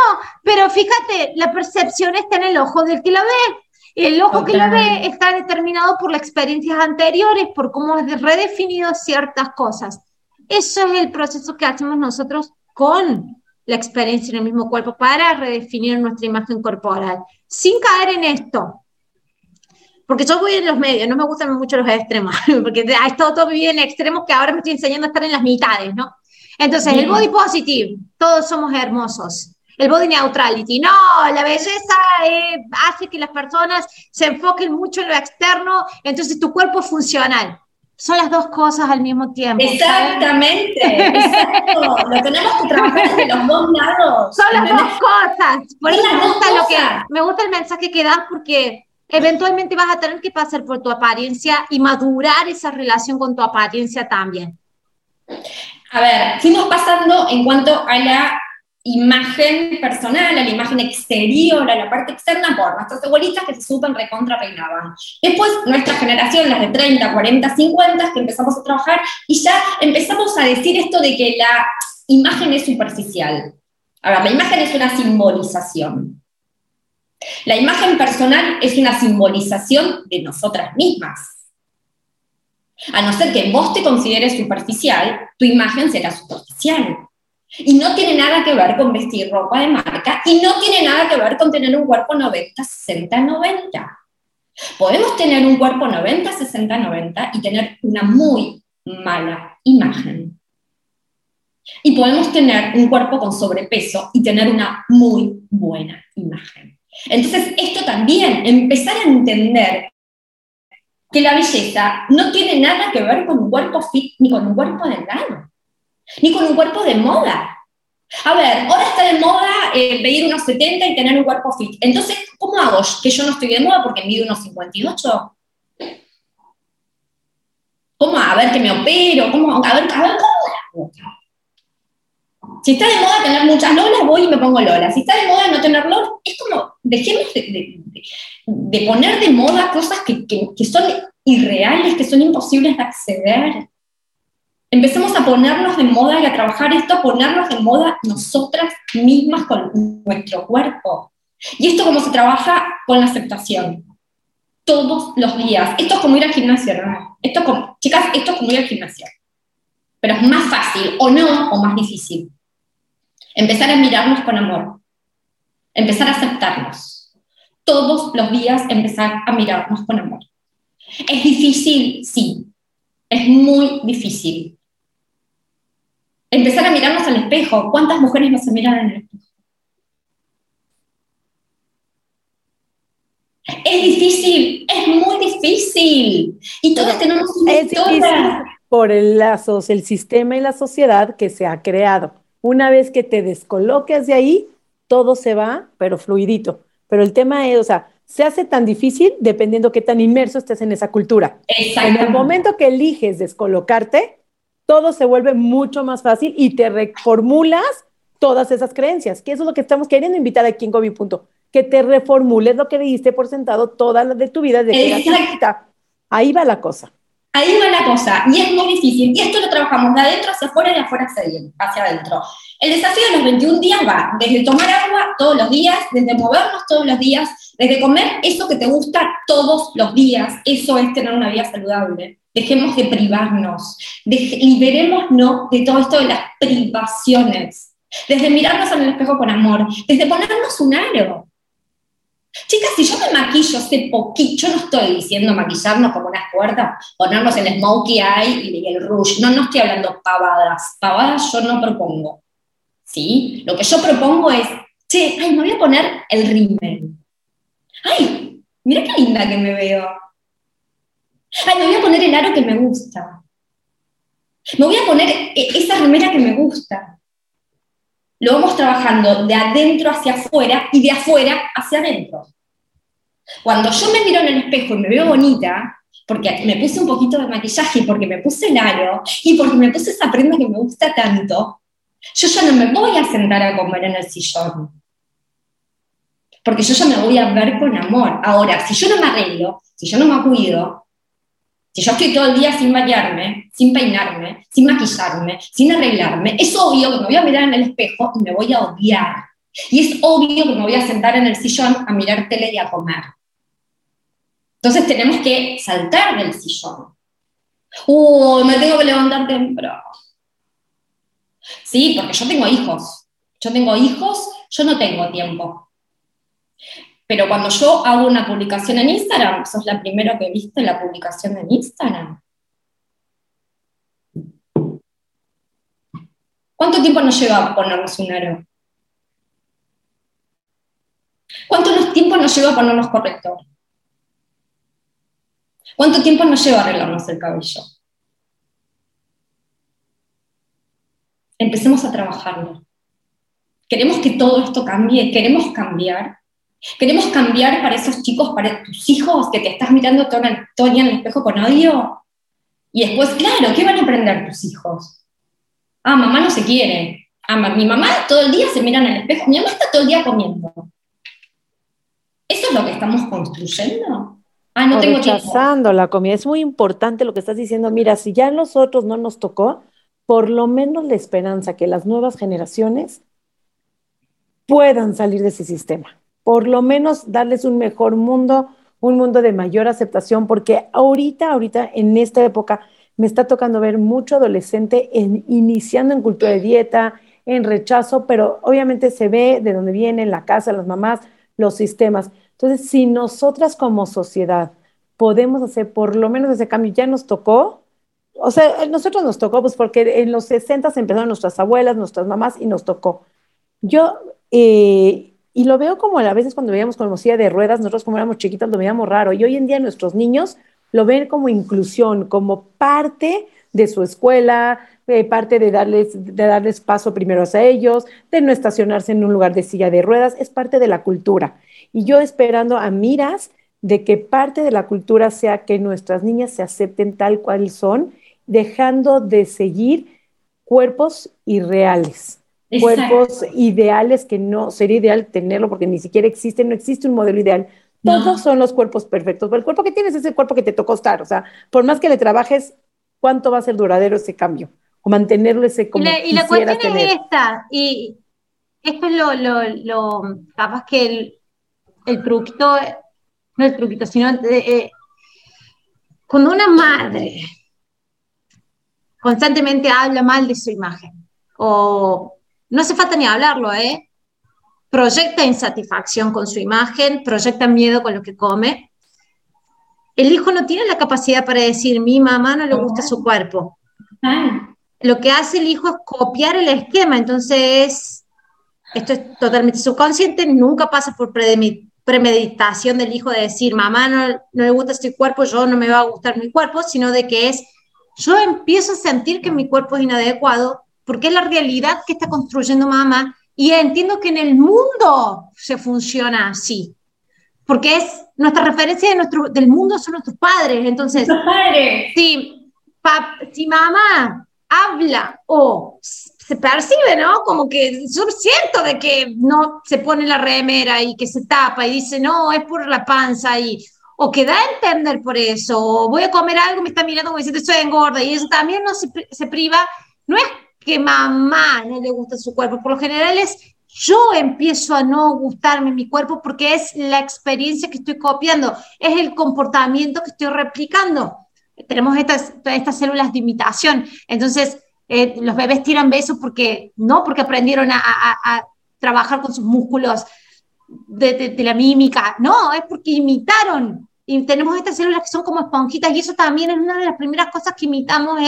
pero fíjate, la percepción está en el ojo del que la ve. El ojo que la ve está determinado por las experiencias anteriores, por cómo has redefinido ciertas cosas. Eso es el proceso que hacemos nosotros con la experiencia en el mismo cuerpo para redefinir nuestra imagen corporal, sin caer en esto porque yo voy en los medios, no me gustan mucho los extremos, porque ha estado todo vivido en extremos que ahora me estoy enseñando a estar en las mitades, ¿no? Entonces, el body positive, todos somos hermosos. El body neutrality, no, la belleza eh, hace que las personas se enfoquen mucho en lo externo, entonces tu cuerpo es funcional. Son las dos cosas al mismo tiempo. Exactamente, exacto. lo tenemos que trabajar de los dos lados. Son las dos cosas. Por eso me gusta, lo que, me gusta el mensaje que das porque eventualmente vas a tener que pasar por tu apariencia y madurar esa relación con tu apariencia también. A ver, fuimos pasando en cuanto a la imagen personal, a la imagen exterior, a la parte externa por nuestras abuelitas que se supen recontra reinaban. Después, nuestra generación, las de 30, 40, 50, que empezamos a trabajar y ya empezamos a decir esto de que la imagen es superficial. A ver, la imagen es una simbolización. La imagen personal es una simbolización de nosotras mismas. A no ser que vos te consideres superficial, tu imagen será superficial. Y no tiene nada que ver con vestir ropa de marca y no tiene nada que ver con tener un cuerpo 90, 60, 90. Podemos tener un cuerpo 90, 60, 90 y tener una muy mala imagen. Y podemos tener un cuerpo con sobrepeso y tener una muy buena imagen. Entonces, esto también, empezar a entender que la belleza no tiene nada que ver con un cuerpo fit ni con un cuerpo delgado, ni con un cuerpo de moda. A ver, ahora está de moda eh, pedir unos 70 y tener un cuerpo fit. Entonces, ¿cómo hago que yo no estoy de moda porque mido unos 58? ¿Cómo? A ver que me opero, ¿cómo? A ver, a ver ¿cómo? Si está de moda tener muchas lolas, voy y me pongo lolas. Si está de moda no tener lolas, es como, dejemos de, poner de moda cosas que, son irreales, que son imposibles de acceder. Empecemos a ponernos de moda y a trabajar esto, a ponernos de moda nosotras mismas con nuestro cuerpo. Y esto como se trabaja con la aceptación. Todos los días. Esto es como ir al gimnasio, ¿no? Esto como, chicas, esto es como ir al gimnasio. Pero es más fácil, o no, o más difícil. Empezar a mirarnos con amor. Empezar a aceptarnos. Todos los días empezar a mirarnos con amor. ¿Es difícil? Sí. Es muy difícil. Empezar a mirarnos al espejo. ¿Cuántas mujeres no se miran en el espejo? Es difícil, es muy difícil. Y todos tenemos una es historia. por el lazos, el sistema y la sociedad que se ha creado. Una vez que te descoloques de ahí, todo se va, pero fluidito. Pero el tema es, o sea, se hace tan difícil dependiendo qué tan inmerso estés en esa cultura. En el momento que eliges descolocarte, todo se vuelve mucho más fácil y te reformulas todas esas creencias, que eso es lo que estamos queriendo invitar aquí en Gobi Punto, que te reformules lo que diste por sentado toda la de tu vida de que Ahí va la cosa. Ahí va la cosa, y es muy difícil, y esto lo trabajamos de adentro hacia afuera y de afuera hacia adentro. El desafío de los 21 días va desde tomar agua todos los días, desde movernos todos los días, desde comer eso que te gusta todos los días, eso es tener una vida saludable. Dejemos de privarnos, liberémonos de todo esto de las privaciones, desde mirarnos en el espejo con amor, desde ponernos un aro. Chicas, si yo me maquillo hace poquito, yo no estoy diciendo maquillarnos como unas puertas, ponernos el smokey eye y el rouge, no, no estoy hablando pavadas, pavadas yo no propongo, ¿sí? Lo que yo propongo es, che, ay, me voy a poner el rímel, ay, mira qué linda que me veo, ay, me voy a poner el aro que me gusta, me voy a poner e, esa remera que me gusta, lo vamos trabajando de adentro hacia afuera y de afuera hacia adentro. Cuando yo me miro en el espejo y me veo bonita, porque me puse un poquito de maquillaje, porque me puse el aro y porque me puse esa prenda que me gusta tanto, yo ya no me voy a sentar a comer en el sillón. Porque yo ya me voy a ver con amor. Ahora, si yo no me arreglo, si yo no me cuido, si yo estoy todo el día sin bañarme, sin peinarme, sin maquillarme, sin arreglarme, es obvio que me voy a mirar en el espejo y me voy a odiar. Y es obvio que me voy a sentar en el sillón a mirar tele y a comer. Entonces tenemos que saltar del sillón. ¡Uh, me tengo que levantar temprano! Sí, porque yo tengo hijos. Yo tengo hijos, yo no tengo tiempo. Pero cuando yo hago una publicación en Instagram, sos la primera que viste la publicación en Instagram. ¿Cuánto tiempo nos lleva ponernos un aro? ¿Cuánto tiempo nos lleva ponernos corrector? ¿Cuánto tiempo nos lleva arreglarnos el cabello? Empecemos a trabajarlo. Queremos que todo esto cambie, queremos cambiar. ¿Queremos cambiar para esos chicos, para tus hijos que te estás mirando todo el día en el espejo con odio? Y después, claro, ¿qué van a aprender tus hijos? Ah, mamá no se quiere. Ah, mi mamá todo el día se mira en el espejo. Mi mamá está todo el día comiendo. ¿Eso es lo que estamos construyendo? Ah, no tengo rechazando la comida. Es muy importante lo que estás diciendo. Mira, si ya a nosotros no nos tocó, por lo menos la esperanza que las nuevas generaciones puedan salir de ese sistema por lo menos darles un mejor mundo, un mundo de mayor aceptación, porque ahorita, ahorita, en esta época, me está tocando ver mucho adolescente en, iniciando en cultura de dieta, en rechazo, pero obviamente se ve de dónde viene, la casa, las mamás, los sistemas. Entonces, si nosotras como sociedad podemos hacer por lo menos ese cambio, ya nos tocó, o sea, nosotros nos tocó, pues porque en los 60 empezaron nuestras abuelas, nuestras mamás y nos tocó. Yo, eh, y lo veo como a veces cuando veíamos como silla de ruedas, nosotros como éramos chiquitos lo veíamos raro. Y hoy en día nuestros niños lo ven como inclusión, como parte de su escuela, eh, parte de darles, de darles paso primero a ellos, de no estacionarse en un lugar de silla de ruedas, es parte de la cultura. Y yo esperando a miras de que parte de la cultura sea que nuestras niñas se acepten tal cual son, dejando de seguir cuerpos irreales cuerpos ideales que no sería ideal tenerlo porque ni siquiera existe, no existe un modelo ideal. Todos son los cuerpos perfectos. Pero el cuerpo que tienes es el cuerpo que te tocó estar. O sea, por más que le trabajes, ¿cuánto va a ser duradero ese cambio? O mantenerlo ese como. Y la, y la cuestión es esta, y esto es lo, lo, lo capaz que el, el, truquito, no el truquito, sino eh, eh, cuando una madre constantemente habla mal de su imagen o no hace falta ni hablarlo, ¿eh? Proyecta insatisfacción con su imagen, proyecta miedo con lo que come. El hijo no tiene la capacidad para decir, mi mamá no le gusta su cuerpo. Lo que hace el hijo es copiar el esquema, entonces esto es totalmente subconsciente, nunca pasa por premeditación del hijo de decir, mamá no, no le gusta su cuerpo, yo no me va a gustar mi cuerpo, sino de que es, yo empiezo a sentir que mi cuerpo es inadecuado, porque es la realidad que está construyendo mamá y entiendo que en el mundo se funciona así, porque es nuestra referencia de nuestro, del mundo son nuestros padres, entonces, padres. Si, si mamá habla o se percibe, ¿no? Como que es cierto de que no se pone la remera y que se tapa y dice, no, es por la panza y o que da a entender por eso, o voy a comer algo, me está mirando como diciendo estoy engorda, y eso también no se, se priva, no es que mamá no le gusta su cuerpo, por lo general es yo empiezo a no gustarme mi cuerpo porque es la experiencia que estoy copiando, es el comportamiento que estoy replicando. Tenemos estas, estas células de imitación, entonces eh, los bebés tiran besos porque, no porque aprendieron a, trabajar con sus músculos de, de, la mímica, no, es porque imitaron. Y tenemos estas células que son como esponjitas y eso también es una de las primeras cosas que imitamos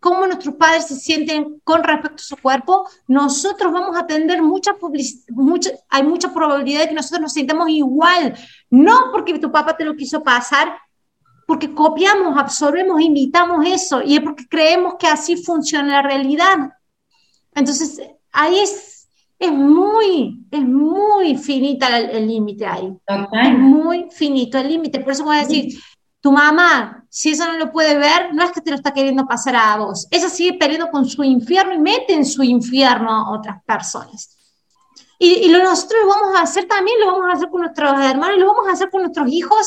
cómo nuestros padres se sienten con respecto a su cuerpo, nosotros vamos a tener mucha, mucha hay mucha probabilidad de que nosotros nos sintamos igual, no porque tu papá te lo quiso pasar, porque copiamos, absorbemos, imitamos eso, y es porque creemos que así funciona la realidad. Entonces, ahí es, es muy, es muy finita el límite ahí. Es muy finito el límite. Por eso voy a decir, tu mamá, si eso no lo puede ver, no es que te lo está queriendo pasar a vos. Ella sigue peleando con su infierno y mete en su infierno a otras personas. Y, y lo nosotros lo vamos a hacer también, lo vamos a hacer con nuestros hermanos, lo vamos a hacer con nuestros hijos,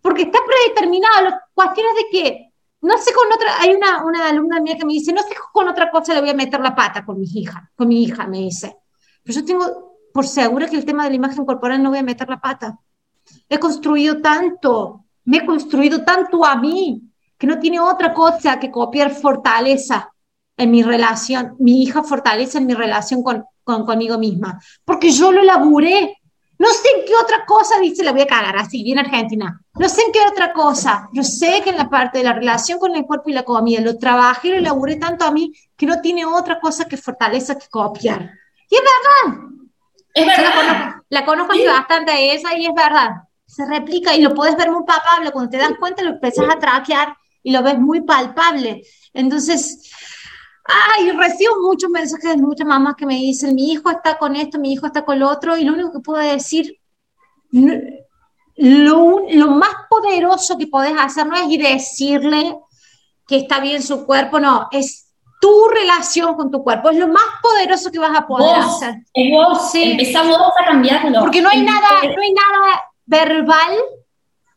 porque está predeterminado. La cuestión es de que, no sé con otra, hay una, una alumna mía que me dice, no sé con otra cosa le voy a meter la pata con mi hija, con mi hija, me dice. Pero yo tengo por seguro que el tema de la imagen corporal no voy a meter la pata. He construido tanto me he construido tanto a mí que no tiene otra cosa que copiar fortaleza en mi relación, mi hija fortalece en mi relación con, con, conmigo misma, porque yo lo laburé. No sé en qué otra cosa, dice, la voy a cagar así, bien argentina. No sé en qué otra cosa. Yo sé que en la parte de la relación con el cuerpo y la comida lo trabajé, lo laburé tanto a mí que no tiene otra cosa que fortaleza que copiar. Y es verdad. Es verdad. la conozco, la conozco bastante esa y es verdad se replica y lo puedes ver muy palpable. Cuando te das cuenta, lo empiezas a traquear y lo ves muy palpable. Entonces, ay, recibo muchos mensajes de muchas mamás que me dicen, mi hijo está con esto, mi hijo está con lo otro, y lo único que puedo decir, lo, lo más poderoso que podés hacer no es ir a decirle que está bien su cuerpo, no, es tu relación con tu cuerpo, es lo más poderoso que vas a poder hacer. Es vos, sí. empezamos a cambiarlo. Porque no hay nada, no hay nada verbal,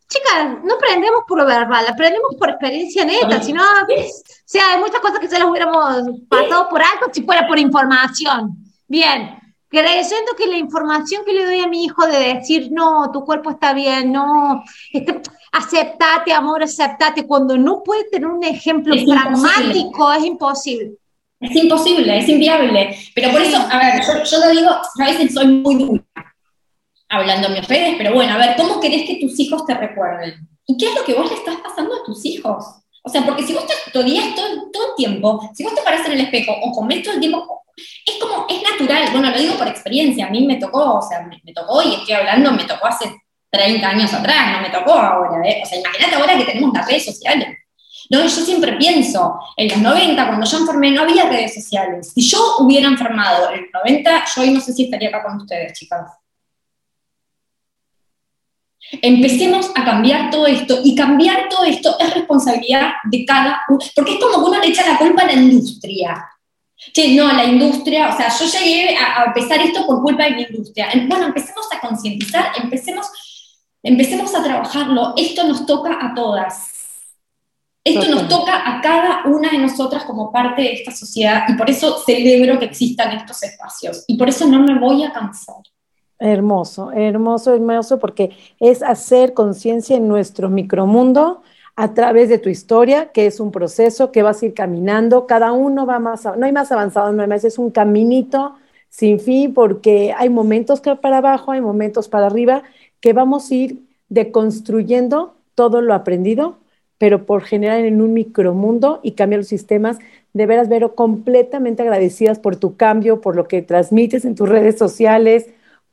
chicas, no aprendemos por lo verbal, aprendemos por experiencia neta, si no, o sea, hay muchas cosas que se las hubiéramos pasado por alto si fuera por información. Bien, creyendo que la información que le doy a mi hijo de decir, no, tu cuerpo está bien, no, este, aceptate, amor, aceptate, cuando no puede tener un ejemplo pragmático, es imposible. Es imposible, es inviable. Pero por eso, a ver, yo, yo lo digo, a veces soy muy dura hablando a mis redes, pero bueno, a ver, ¿cómo querés que tus hijos te recuerden? ¿Y qué es lo que vos le estás pasando a tus hijos? O sea, porque si vos te todo, todo el tiempo, si vos te paras en el espejo o comés todo el tiempo, es como, es natural, bueno, lo digo por experiencia, a mí me tocó, o sea, me, me tocó y estoy hablando, me tocó hace 30 años atrás, no me tocó ahora, ¿eh? O sea, imagínate ahora que tenemos las redes sociales. No, yo siempre pienso, en los 90, cuando yo enfermé, no había redes sociales. Si yo hubiera enfermado en los 90, yo hoy no sé si estaría acá con ustedes, chicas. Empecemos a cambiar todo esto y cambiar todo esto es responsabilidad de cada uno, porque es como que uno le echa la culpa a la industria. Che, no, la industria, o sea, yo llegué a, empezar esto por culpa de la industria. Bueno, empecemos a concientizar, empecemos, empecemos a trabajarlo. Esto nos toca a todas. Esto nos toca a cada una de nosotras como parte de esta sociedad y por eso celebro que existan estos espacios y por eso no me voy a cansar. Hermoso, hermoso, hermoso, porque es hacer conciencia en nuestro micromundo a través de tu historia, que es un proceso que vas a ir caminando, cada uno va más, no hay más avanzado, no hay más, es un caminito sin fin, porque hay momentos para abajo, hay momentos para arriba, que vamos a ir deconstruyendo todo lo aprendido, pero por generar en un micromundo y cambiar los sistemas. De veras, Vero, completamente agradecidas por tu cambio, por lo que transmites en tus redes sociales,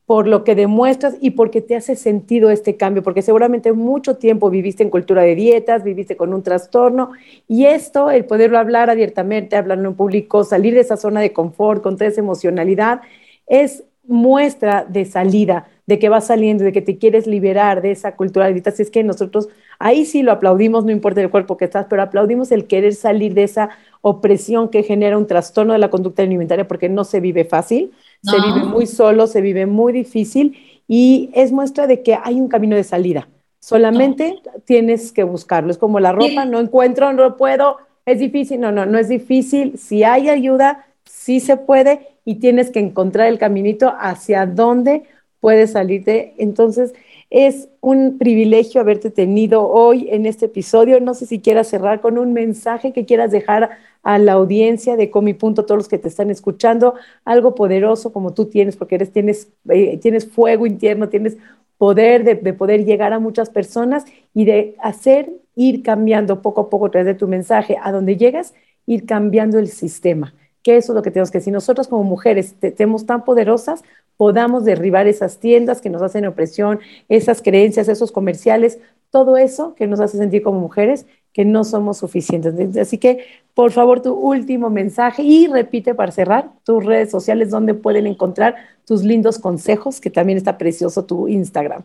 por lo que demuestras y porque te hace sentido este cambio, porque seguramente mucho tiempo viviste en cultura de dietas, viviste con un trastorno y esto, el poderlo hablar abiertamente, hablar en público, salir de esa zona de confort con toda esa emocionalidad, es muestra de salida, de que vas saliendo, de que te quieres liberar de esa cultura de dietas. Es que nosotros ahí sí lo aplaudimos, no importa el cuerpo que estás, pero aplaudimos el querer salir de esa opresión que genera un trastorno de la conducta alimentaria porque no se vive fácil, se vive muy solo, se vive muy difícil y es muestra de que hay un camino de salida. Solamente tienes que buscarlo. Es como la ropa, no encuentro, no puedo, es difícil. No, no, no es difícil. Si hay ayuda, sí se puede y tienes que encontrar el caminito hacia dónde puedes salirte. Entonces, es un privilegio haberte tenido hoy en este episodio. No sé si quieras cerrar con un mensaje que quieras dejar a la audiencia de Comi Punto, todos los que te están escuchando, algo poderoso como tú tienes, porque eres, tienes, eh, tienes fuego interno, tienes poder de, de, poder llegar a muchas personas y de hacer, ir cambiando poco a poco a través de tu mensaje a donde llegas, ir cambiando el sistema que eso es lo que tenemos que decir. Nosotros como mujeres tenemos tan poderosas, podamos derribar esas tiendas que nos hacen opresión, esas creencias, esos comerciales, todo eso que nos hace sentir como mujeres que no somos suficientes. Así que, por favor, tu último mensaje y repite para cerrar tus redes sociales donde pueden encontrar tus lindos consejos, que también está precioso tu Instagram.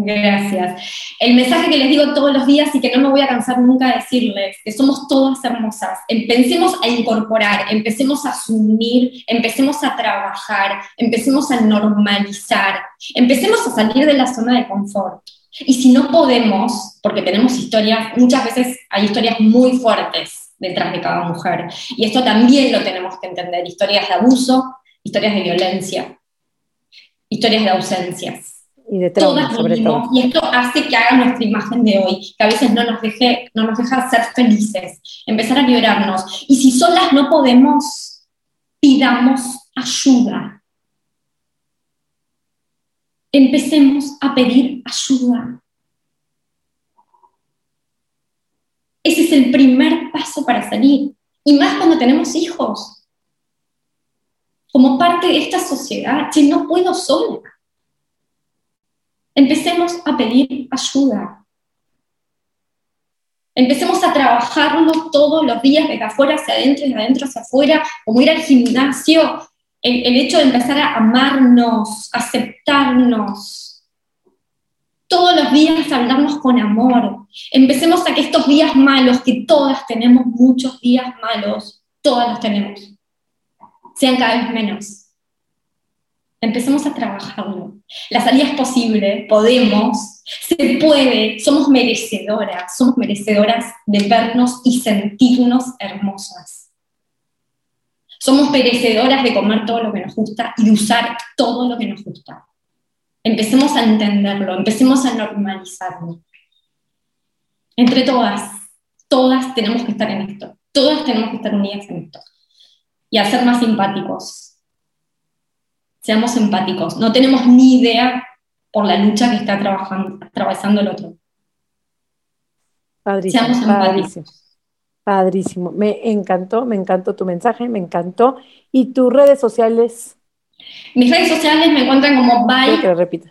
Gracias. El mensaje que les digo todos los días y que no me voy a cansar nunca de decirles, que somos todas hermosas. Empecemos a incorporar, empecemos a asumir, empecemos a trabajar, empecemos a normalizar, empecemos a salir de la zona de confort. Y si no podemos, porque tenemos historias, muchas veces hay historias muy fuertes detrás de cada mujer. Y esto también lo tenemos que entender. Historias de abuso, historias de violencia, historias de ausencias y de trauma, sobre todo. Y esto hace que haga nuestra imagen de hoy, que a veces no nos, deje, no nos deja ser felices, empezar a liberarnos. Y si solas no podemos, pidamos ayuda. Empecemos a pedir ayuda. Ese es el primer paso para salir. Y más cuando tenemos hijos. Como parte de esta sociedad, si no puedo sola empecemos a pedir ayuda. Empecemos a trabajarlo todos los días, desde afuera hacia adentro y de adentro hacia afuera, como ir al gimnasio, el, el hecho de empezar a amarnos, aceptarnos. Todos los días hablarnos con amor. Empecemos a que estos días malos, que todas tenemos muchos días malos, todas los tenemos, sean cada vez menos Empecemos a trabajarlo. La salida es posible, podemos, se puede, somos merecedoras, somos merecedoras de vernos y sentirnos hermosas. Somos merecedoras de comer todo lo que nos gusta y de usar todo lo que nos gusta. Empecemos a entenderlo, empecemos a normalizarlo. Entre todas, todas tenemos que estar en esto, todas tenemos que estar unidas en esto y a ser más simpáticos, seamos empáticos. No tenemos ni idea por la lucha que está trabajando, atravesando el otro. Padrísimo, seamos empáticos. Padrísimo. Me encantó, me encantó tu mensaje, me encantó. ¿Y tus redes sociales? Mis redes sociales me encuentran como by, que lo repita.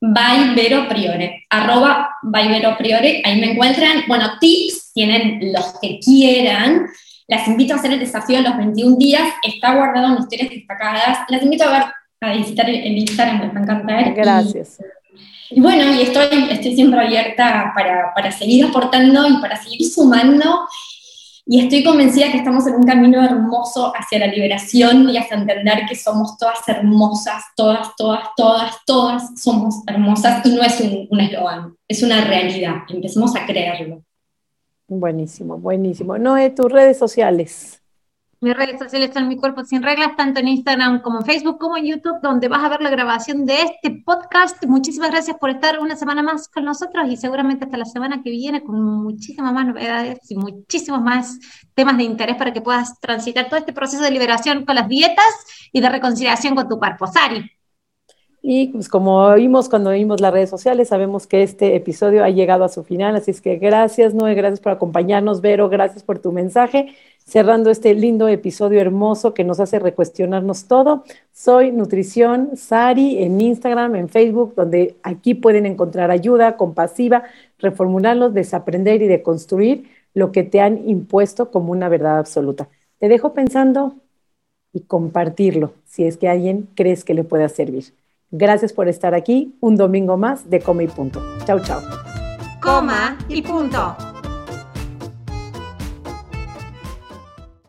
by Vero Priore, arroba by Vero Priore, ahí me encuentran, bueno, tips, tienen los que quieran, las invito a hacer el desafío de los 21 días, está guardado en historias destacadas. Las invito a ver, a visitar el, Instagram, me va a encantar. Gracias. Y, bueno, y estoy, estoy siempre abierta para, para seguir aportando y para seguir sumando. Y estoy convencida que estamos en un camino hermoso hacia la liberación y hacia entender que somos todas hermosas, todas, todas, todas, todas somos hermosas. Y no es un eslogan, es una realidad. Empecemos a creerlo. Buenísimo, buenísimo. Noé, tus redes sociales. Mis redes sociales son Mi Cuerpo Sin Reglas, tanto en Instagram como en Facebook, como en YouTube, donde vas a ver la grabación de este podcast. Muchísimas gracias por estar una semana más con nosotros y seguramente hasta la semana que viene con muchísimas más novedades y muchísimos más temas de interés para que puedas transitar todo este proceso de liberación con las dietas y de reconciliación con tu cuerpo. Sari. Y pues como vimos cuando vimos las redes sociales, sabemos que este episodio ha llegado a su final, así es que gracias Noé, gracias por acompañarnos, Vero, gracias por tu mensaje, cerrando este lindo episodio hermoso que nos hace recuestionarnos todo. Soy Nutrición Sari en Instagram, en Facebook, donde aquí pueden encontrar ayuda compasiva, reformularlos, desaprender y deconstruir lo que te han impuesto como una verdad absoluta. Te dejo pensando y compartirlo si es que alguien crees que le pueda servir. Gracias por estar aquí un domingo más de Come y Punto. Chau, chau. coma y punto.